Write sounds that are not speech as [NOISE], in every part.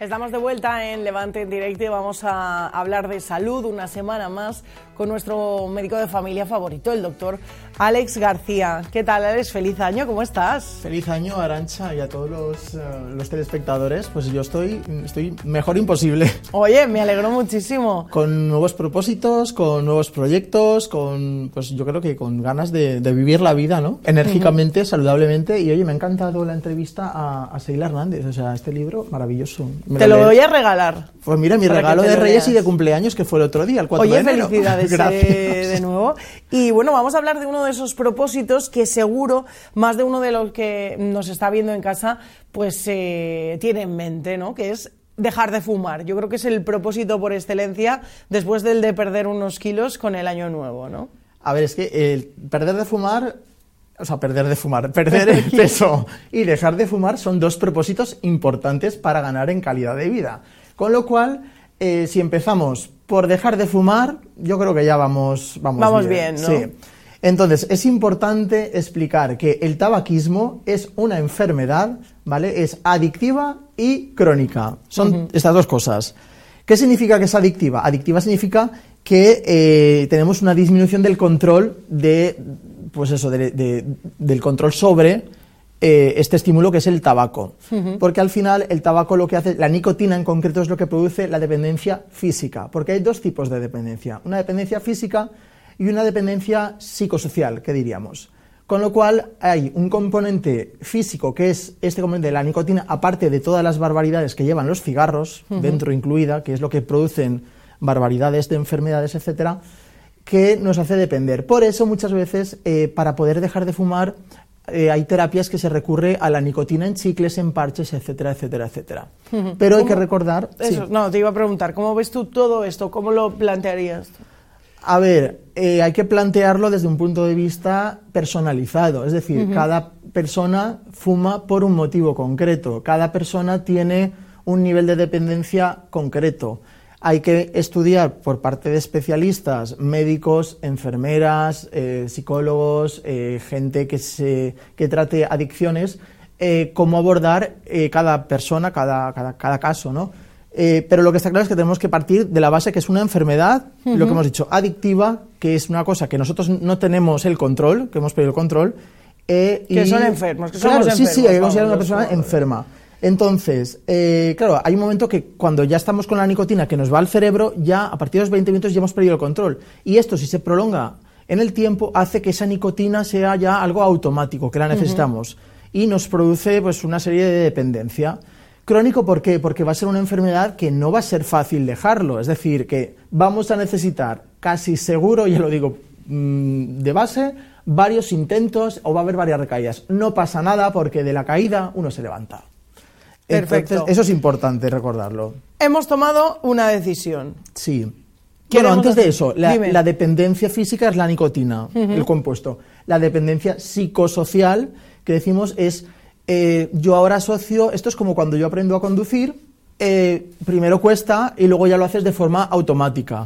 Estamos de vuelta en Levante en directo y vamos a hablar de salud una semana más con nuestro médico de familia favorito, el doctor Alex García. ¿Qué tal, Alex? Feliz año, ¿cómo estás? Feliz año, Arancha, y a todos los, eh, los telespectadores. Pues yo estoy, estoy mejor imposible. [LAUGHS] Oye, me alegro muchísimo. Con nuevos propósitos, con nuevos proyectos, con, pues yo creo que con ganas de, de vivir la vida, ¿no? Enérgicamente, saludablemente. Y oye, me ha encantado la entrevista a, a Seila Hernández. O sea, este libro maravilloso. Me Te lo voy a regalar. Pues mira, mi regalo de Reyes y de cumpleaños que fue el otro día, el 4 Oye, de enero. felicidades [LAUGHS] eh, Gracias. de nuevo. Y bueno, vamos a hablar de uno de esos propósitos que seguro más de uno de los que nos está viendo en casa pues eh, tiene en mente, ¿no? Que es dejar de fumar. Yo creo que es el propósito por excelencia después del de perder unos kilos con el año nuevo, ¿no? A ver, es que el perder de fumar, o sea, perder de fumar, perder el [LAUGHS] peso y dejar de fumar son dos propósitos importantes para ganar en calidad de vida. Con lo cual, eh, si empezamos por dejar de fumar, yo creo que ya vamos, vamos, Vamos bien, ¿no? Sí. Entonces, es importante explicar que el tabaquismo es una enfermedad, ¿vale? Es adictiva y crónica. Son estas dos cosas. ¿Qué significa que es adictiva? Adictiva significa que eh, tenemos una disminución del control de, pues eso, de- de- del control sobre eh, este estímulo que es el tabaco. Porque al final el tabaco lo que hace, la nicotina en concreto es lo que produce la dependencia física. Porque hay dos tipos de dependencia. Una dependencia física y una dependencia psicosocial, que diríamos. Con lo cual hay un componente físico que es este componente de la nicotina, aparte de todas las barbaridades que llevan los cigarros, dentro incluida, que es lo que producen barbaridades de enfermedades, etcétera, que nos hace depender. Por eso muchas veces eh, para poder dejar de fumar eh, hay terapias que se recurre a la nicotina en chicles, en parches, etcétera, etcétera, etcétera. Pero hay que recordar... sí. Eso, no, te iba a preguntar, ¿cómo ves tú todo esto? ¿Cómo lo plantearías? A ver, eh, hay que plantearlo desde un punto de vista personalizado, es decir, cada persona fuma por un motivo concreto, cada persona tiene un nivel de dependencia concreto. Hay que estudiar por parte de especialistas, médicos, enfermeras, eh, psicólogos, eh, gente que, se, que trate adicciones, cómo abordar eh, cada persona, cada, cada, cada caso, ¿no? Eh, pero lo que está claro es que tenemos que partir de la base que es una enfermedad, lo que hemos dicho, adictiva, que es una cosa que nosotros no tenemos el control, que hemos perdido el control. eh, Que y- son enfermos, que claro, somos sí, sí, hay que enfermos, considerar una persona enferma. Entonces, eh, claro, hay un momento que cuando ya estamos con la nicotina que nos va al cerebro, ya a partir de los 20 minutos ya hemos perdido el control. Y esto, si se prolonga en el tiempo, hace que esa nicotina sea ya algo automático, que la necesitamos. Y nos produce pues, una serie de dependencia. Crónico, ¿por qué? Porque va a ser una enfermedad que no va a ser fácil dejarlo. Es decir, que vamos a necesitar casi seguro, ya lo digo mm, de base, varios intentos o va a haber varias recaídas. No pasa nada porque de la caída uno se levanta. Perfecto. Entonces, eso es importante recordarlo. Hemos tomado una decisión. Sí. Bueno, antes de eso, la dependencia física es la nicotina, el compuesto. La dependencia psicosocial, que decimos, es eh, yo ahora asocio, esto es como cuando yo aprendo a conducir, eh, primero cuesta y luego ya lo haces de forma automática.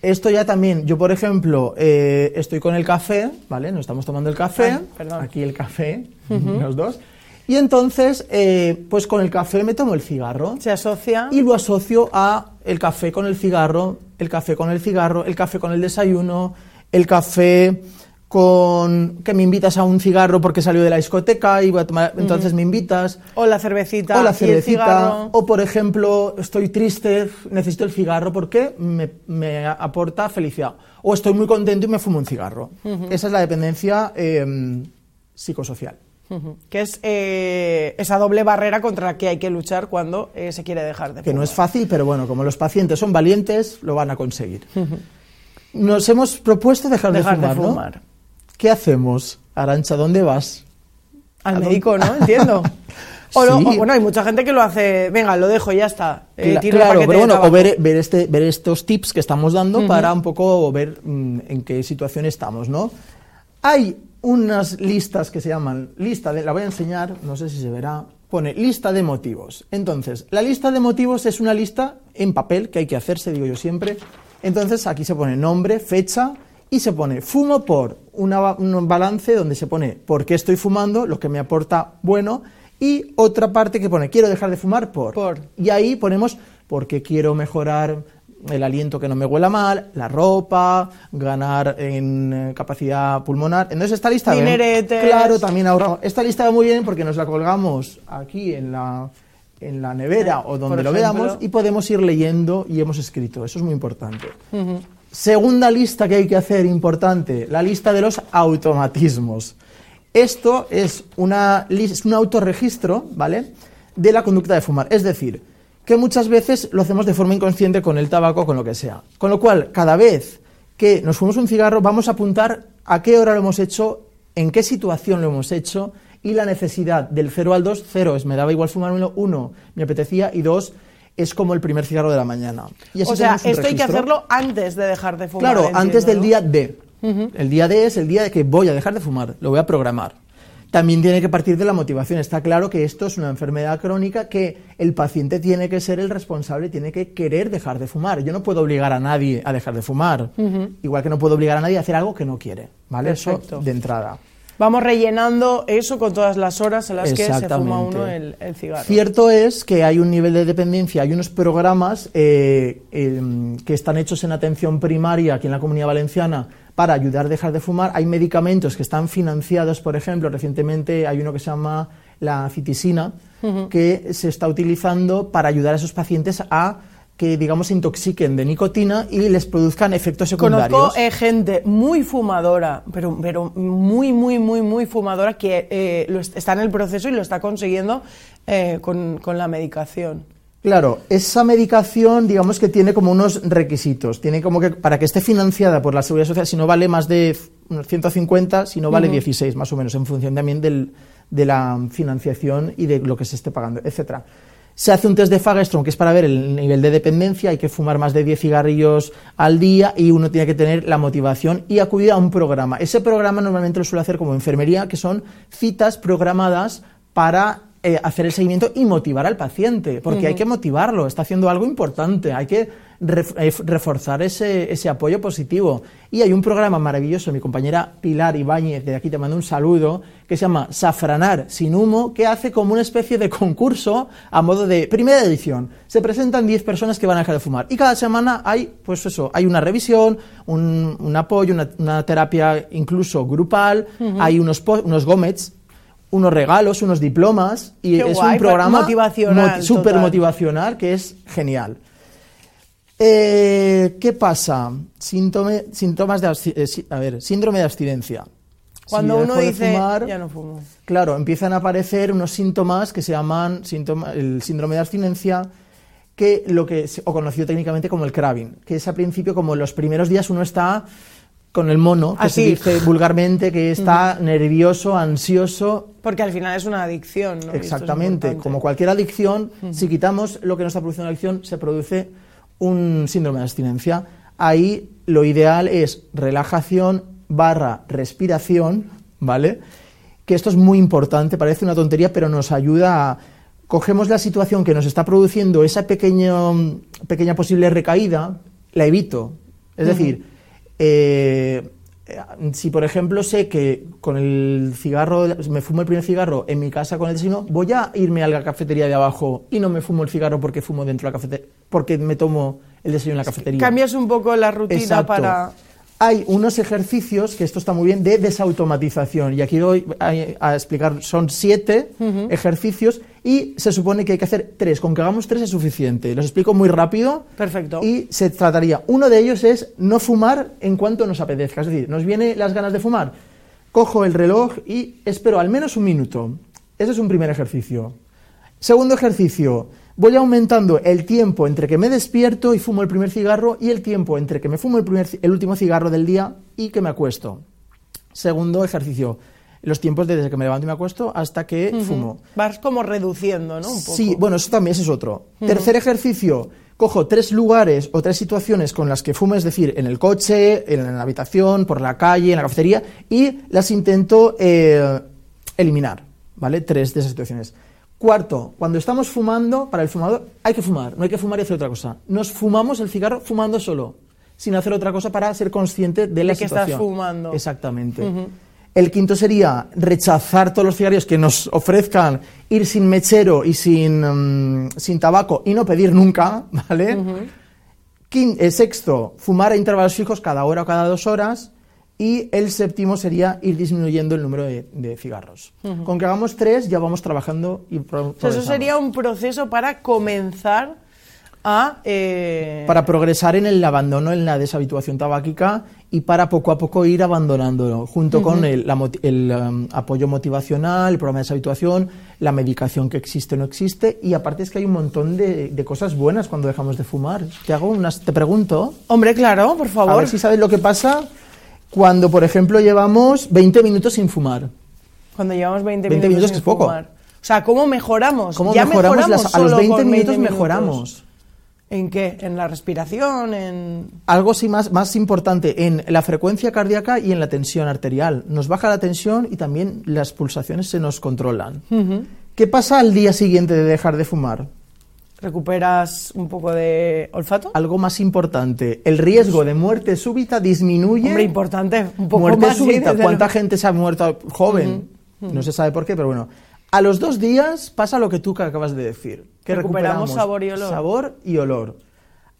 Esto ya también, yo por ejemplo, eh, estoy con el café, ¿vale? Nos estamos tomando el café, Ah, perdón. aquí el café, los dos, y entonces, eh, pues con el café me tomo el cigarro Se asocia. y lo asocio a el café con el cigarro, el café con el cigarro, el café con el desayuno, el café con que me invitas a un cigarro porque salió de la discoteca y voy a tomar, entonces me invitas. O la cervecita. O la cervecita, o por ejemplo, estoy triste, necesito el cigarro porque me, me aporta felicidad. O estoy muy contento y me fumo un cigarro. Esa es la dependencia eh, psicosocial. Que es eh, esa doble barrera contra la que hay que luchar cuando eh, se quiere dejar de que no fumar. es fácil, pero bueno, como los pacientes son valientes, lo van a conseguir. Nos hemos propuesto dejar, Dejar de de fumar, ¿no? ¿Qué hacemos? Arancha, ¿dónde vas? Al ¿A dónde- médico, ¿no? [LAUGHS] Entiendo. O, Sí. o, bueno, hay mucha gente que lo hace, venga, lo dejo, ya está. eh, tiro claro, pero bueno, o ver, este, ver estos tips que estamos dando para un poco ver mm, en qué situación estamos, ¿no? Hay unas listas que se llaman lista de, la voy a enseñar, no sé si se verá, pone lista de motivos. Entonces, la lista de motivos es una lista en papel que hay que hacerse, digo yo siempre. Entonces, aquí se pone nombre, fecha y se pone fumo por una un balance donde se pone por qué estoy fumando, lo que me aporta bueno y otra parte que pone quiero dejar de fumar por. Por. Y ahí ponemos porque quiero mejorar el aliento que no me huela mal, la ropa, ganar en eh, capacidad pulmonar. Entonces esta lista... Dineretes. Claro, también ahorramos. Esta lista va muy bien porque nos la colgamos aquí en la, en la nevera o donde lo ejemplo. veamos y podemos ir leyendo y hemos escrito. Eso es muy importante. Segunda lista que hay que hacer importante, la lista de los automatismos. Esto es, una, es un autorregistro, ¿vale? De la conducta de fumar. Es decir, que muchas veces lo hacemos de forma inconsciente con el tabaco, con lo que sea. Con lo cual, cada vez que nos fumamos un cigarro, vamos a apuntar a qué hora lo hemos hecho, en qué situación lo hemos hecho y la necesidad del 0 al 2. 0 es me daba igual fumármelo, 1 me apetecía y 2 es como el primer cigarro de la mañana. Y así O sea, esto hay que hacerlo antes de dejar de fumar. Claro, antes del ¿no? día D. El día D es el día de que voy a dejar de fumar, lo voy a programar. También tiene que partir de la motivación. Está claro que esto es una enfermedad crónica que el paciente tiene que ser el responsable, tiene que querer dejar de fumar. Yo no puedo obligar a nadie a dejar de fumar, igual que no puedo obligar a nadie a hacer algo que no quiere, ¿vale? Perfecto. Eso de entrada. Vamos rellenando eso con todas las horas en las que se fuma uno el, el cigarro. Cierto es que hay un nivel de dependencia, hay unos programas eh, eh, que están hechos en atención primaria aquí en la Comunidad Valenciana para ayudar a dejar de fumar. Hay medicamentos que están financiados, por ejemplo, recientemente hay uno que se llama la citisina, que se está utilizando para ayudar a esos pacientes a que, digamos, se intoxiquen de nicotina y les produzcan efectos secundarios. Conozco eh, gente muy fumadora, pero, pero muy, muy, muy, muy fumadora que eh, lo est- está en el proceso y lo está consiguiendo eh, con, con la medicación. Claro, esa medicación, digamos que tiene como unos requisitos. Tiene como que, para que esté financiada por la Seguridad Social, si no vale más de unos 150, si no vale 16, más o menos, en función también del- de la financiación y de lo que se esté pagando, etcétera. Se hace un test de Fagerstrom, que es para ver el nivel de dependencia, hay que fumar más de 10 cigarrillos al día y uno tiene que tener la motivación y acudir a un programa. Ese programa normalmente lo suele hacer como enfermería, que son citas programadas para eh, hacer el seguimiento y motivar al paciente, porque hay que motivarlo, está haciendo algo importante, hay que reforzar ese, ese apoyo positivo. Y hay un programa maravilloso, mi compañera Pilar Ibáñez, de aquí te mando un saludo, que se llama Safranar sin humo, que hace como una especie de concurso a modo de primera edición. Se presentan 10 personas que van a dejar de fumar y cada semana hay, pues eso, hay una revisión, un, un apoyo, una, una terapia incluso grupal, hay unos, unos gomets, unos regalos, unos diplomas y Qué es guay, un programa motivacional, súper total. motivacional que es genial. Eh, ¿Qué pasa? Síntome- síntomas de eh, sí- a ver, síndrome de abstinencia. Cuando Si uno de dice, fumar, ya no fumo. Claro, empiezan a aparecer unos síntomas que se llaman síntoma- el síndrome de abstinencia, que lo que o conocido técnicamente como el craving, que es al principio como en los primeros días uno está con el mono, que Así. se dice vulgarmente que está [LAUGHS] nervioso, ansioso, Porque al final es una adicción, ¿no? Es Exactamente, como cualquier adicción, si quitamos lo que nos está produciendo la adicción, se produce un síndrome de abstinencia. Ahí lo ideal es relajación barra respiración, ¿vale? Que esto es muy importante, parece una tontería, pero nos ayuda a... Cogemos la situación que nos está produciendo esa pequeño- pequeña posible recaída, la evito. Es decir, eh, si por ejemplo sé que con el cigarro, me fumo el primer cigarro en mi casa con el desayuno, voy a irme a la cafetería de abajo y no me fumo el cigarro porque fumo dentro de la cafetería, porque me tomo el desayuno en la cafetería. Cambias un poco la rutina Exacto. para... Hay unos ejercicios, que esto está muy bien, de desautomatización. Y aquí voy a, a explicar, son siete ejercicios y se supone que hay que hacer tres. Con que hagamos tres es suficiente. Los explico muy rápido. Perfecto. Y se trataría, uno de ellos es no fumar en cuanto nos apetezca. Es decir, nos viene las ganas de fumar, cojo el reloj y espero al menos un minuto. Ese es un primer ejercicio. Segundo ejercicio, voy aumentando el tiempo entre que me despierto y fumo el primer cigarro y el tiempo entre que me fumo el, primer, el último cigarro del día y que me acuesto. Segundo ejercicio, los tiempos desde que me levanto y me acuesto hasta que fumo. Vas como reduciendo, ¿no? Un poco. Sí, bueno, eso también ese es otro. Tercer ejercicio, cojo tres lugares o tres situaciones con las que fumo, es decir, en el coche, en la habitación, por la calle, en la cafetería, y las intento eh, eliminar, ¿vale? Tres de esas situaciones. Cuarto, cuando estamos fumando, para el fumador hay que fumar, no hay que fumar y hacer otra cosa. Nos fumamos el cigarro fumando solo, sin hacer otra cosa para ser consciente de la De que estás situación. fumando. Exactamente. El quinto sería rechazar todos los cigarrillos que nos ofrezcan ir sin mechero y sin, mm, sin tabaco y no pedir nunca, [LAUGHS] ¿vale? El sexto, fumar a intervalos fijos cada hora o cada dos horas. Y el séptimo sería ir disminuyendo el número de, de cigarros. Con que hagamos tres, ya vamos trabajando y O sea, eso sería un proceso para comenzar a... eh, Para progresar en el abandono, en la deshabituación tabáquica y para poco a poco ir abandonándolo, junto con el, la el, um, apoyo motivacional, el programa de deshabituación, la medicación que existe o no existe. Y aparte es que hay un montón de, de cosas buenas cuando dejamos de fumar. Te hago unas, te pregunto, Hombre, claro, por a favor. ver si sabes lo que pasa cuando, por ejemplo, llevamos 20 minutos sin fumar. Cuando llevamos 20, 20 minutos, minutos, sin que es poco. fumar. O sea, ¿cómo mejoramos? ¿Cómo Ya mejoramos? las- a los solo 20 con minutos 20 mejoramos. ¿En qué? ¿En la respiración? ¿En...? Algo sí más, más importante, en la frecuencia cardíaca y en la tensión arterial. Nos baja la tensión y también las pulsaciones se nos controlan. ¿Qué pasa al día siguiente de dejar de fumar? ¿Recuperas un poco de olfato? Algo más importante, el riesgo de muerte súbita disminuye. Hombre, importante. Un poco muerte más, súbita. ¿Cuánta luego. gente se ha muerto joven? No se sabe por qué, pero bueno. A los dos días pasa lo que tú acabas de decir. Que Recuperamos recuperamos sabor y olor. Sabor y olor.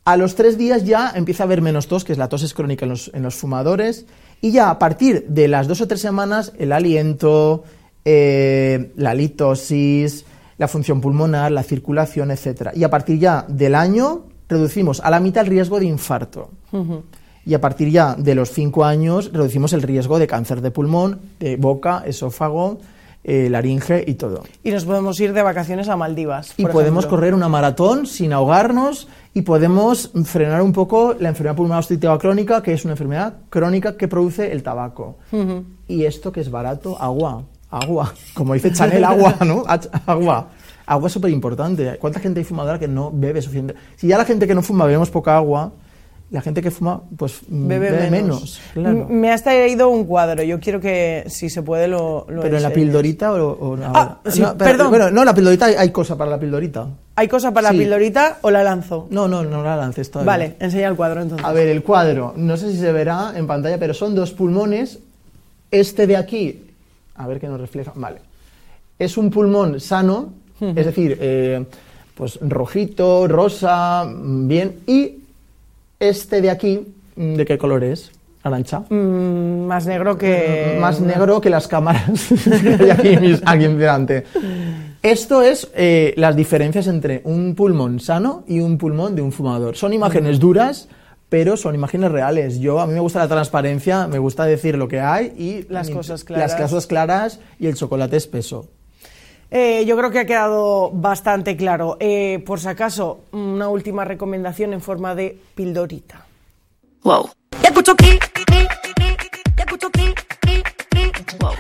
A los tres días ya empieza a haber menos tos, que es la tos es crónica en los, en los fumadores. Y ya a partir de las dos o tres semanas, el aliento, eh, la litosis, la función pulmonar, la circulación, etc. Y a partir ya del año, reducimos a la mitad el riesgo de infarto. Y a partir ya de los cinco años, reducimos el riesgo de cáncer de pulmón, de boca, esófago, eh, laringe y todo. Y nos podemos ir de vacaciones a Maldivas. Y por podemos ejemplo. correr una maratón sin ahogarnos y podemos frenar un poco la enfermedad pulmonar obstructiva crónica, que es una enfermedad crónica que produce el tabaco. Y esto que es barato, agua, agua. Como dice Chanel, agua, ¿no? [LAUGHS] Agua. Agua es súper importante. ¿Cuánta gente hay fumadora que no bebe suficiente? Si ya la gente que no fuma bebemos poca agua, la gente que fuma, pues mm, Bebe, bebe, menos. menos. claro. M- Me has traído un cuadro. Yo quiero que, si se puede, lo, lo Pero en la pildorita o, o no? Ah, sí, No, pero- perdón. Bueno, no, la pildorita hay, cosa para la pildorita. ¿Hay cosa para Sí. la pildorita o la lanzo? No, no, no la lances todavía. Vale, enseña el cuadro entonces. A ver, el cuadro, no sé si se verá en pantalla, pero son dos pulmones. Este de aquí, a ver qué nos refleja. Vale. Es un pulmón sano, es decir, eh, pues rojito, rosa, mm, bien. Y este de aquí, mm, ¿de qué color es? Naranja. Mm, más negro que... Más negro que las cámaras [LAUGHS] que hay aquí, mis- aquí delante. Esto es eh, las diferencias entre un pulmón sano y un pulmón de un fumador. Son imágenes duras, pero son imágenes reales. Yo a mí me gusta la transparencia, me gusta decir lo que hay y Las mi- cosas claras. Las cosas claras y el chocolate espeso. Eh, yo creo que ha quedado bastante claro. Eh, por si acaso, una última recomendación en forma de pildorita. Wow. Ya escucho que. Ya escucho que. Wow.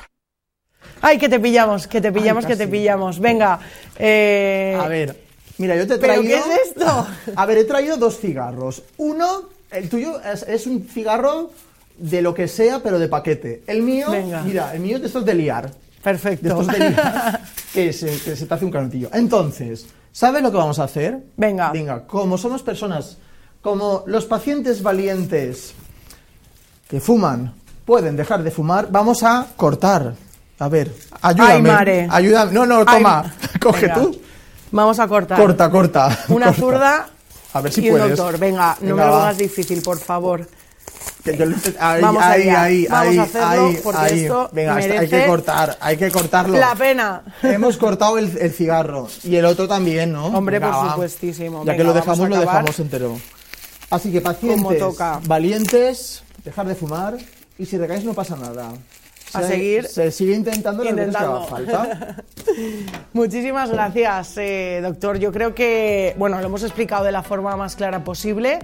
¡Ay, que te pillamos, que te pillamos, que te pillamos! Venga. eh, A ver, mira, yo te he ¿Pero qué es esto? [LAUGHS] A ver, he traído dos cigarros. Uno, el tuyo es, es un cigarro de lo que sea, pero de paquete. El mío, Venga. mira, el mío es de estos de liar. De Perfecto. estos de [LAUGHS] que se, que se te hace un canutillo. Entonces, ¿sabes lo que vamos a hacer? Venga. Venga, como somos personas, como los pacientes valientes que fuman pueden dejar de fumar, vamos a cortar. A ver, ayúdame. Ay, mare. Ayúdame. No, no, Ay, toma. [LAUGHS] Coge venga. tú. Vamos a cortar. Corta, corta. Una corta. zurda A ver si y un puedes. doctor. Venga, no Venga, me lo va. pongas difícil, por favor. Ahí, Vamos ahí, allá. ahí, Vamos ahí, a hacerlo ahí, porque ahí. esto Venga, hay que cortar, hay que cortarlo. La pena. Hemos cortado el, el cigarro y el otro también, ¿no? Hombre, por supuestísimo. Ya que lo dejamos, lo dejamos entero. Así que pacientes, toca. valientes, dejar de fumar y si recaes no pasa nada. A Se- seguir Se sigue intentando las veces que haga intentando. falta. [LAUGHS] Muchísimas gracias, eh, doctor. Yo creo que, bueno, lo hemos explicado de la forma más clara posible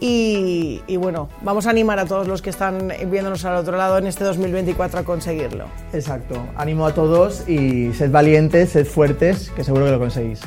y, y, bueno, vamos a animar a todos los que están viéndonos al otro lado en este 2024 a conseguirlo. Exacto. Ánimo a todos y sed valientes, sed fuertes, que seguro que lo conseguís.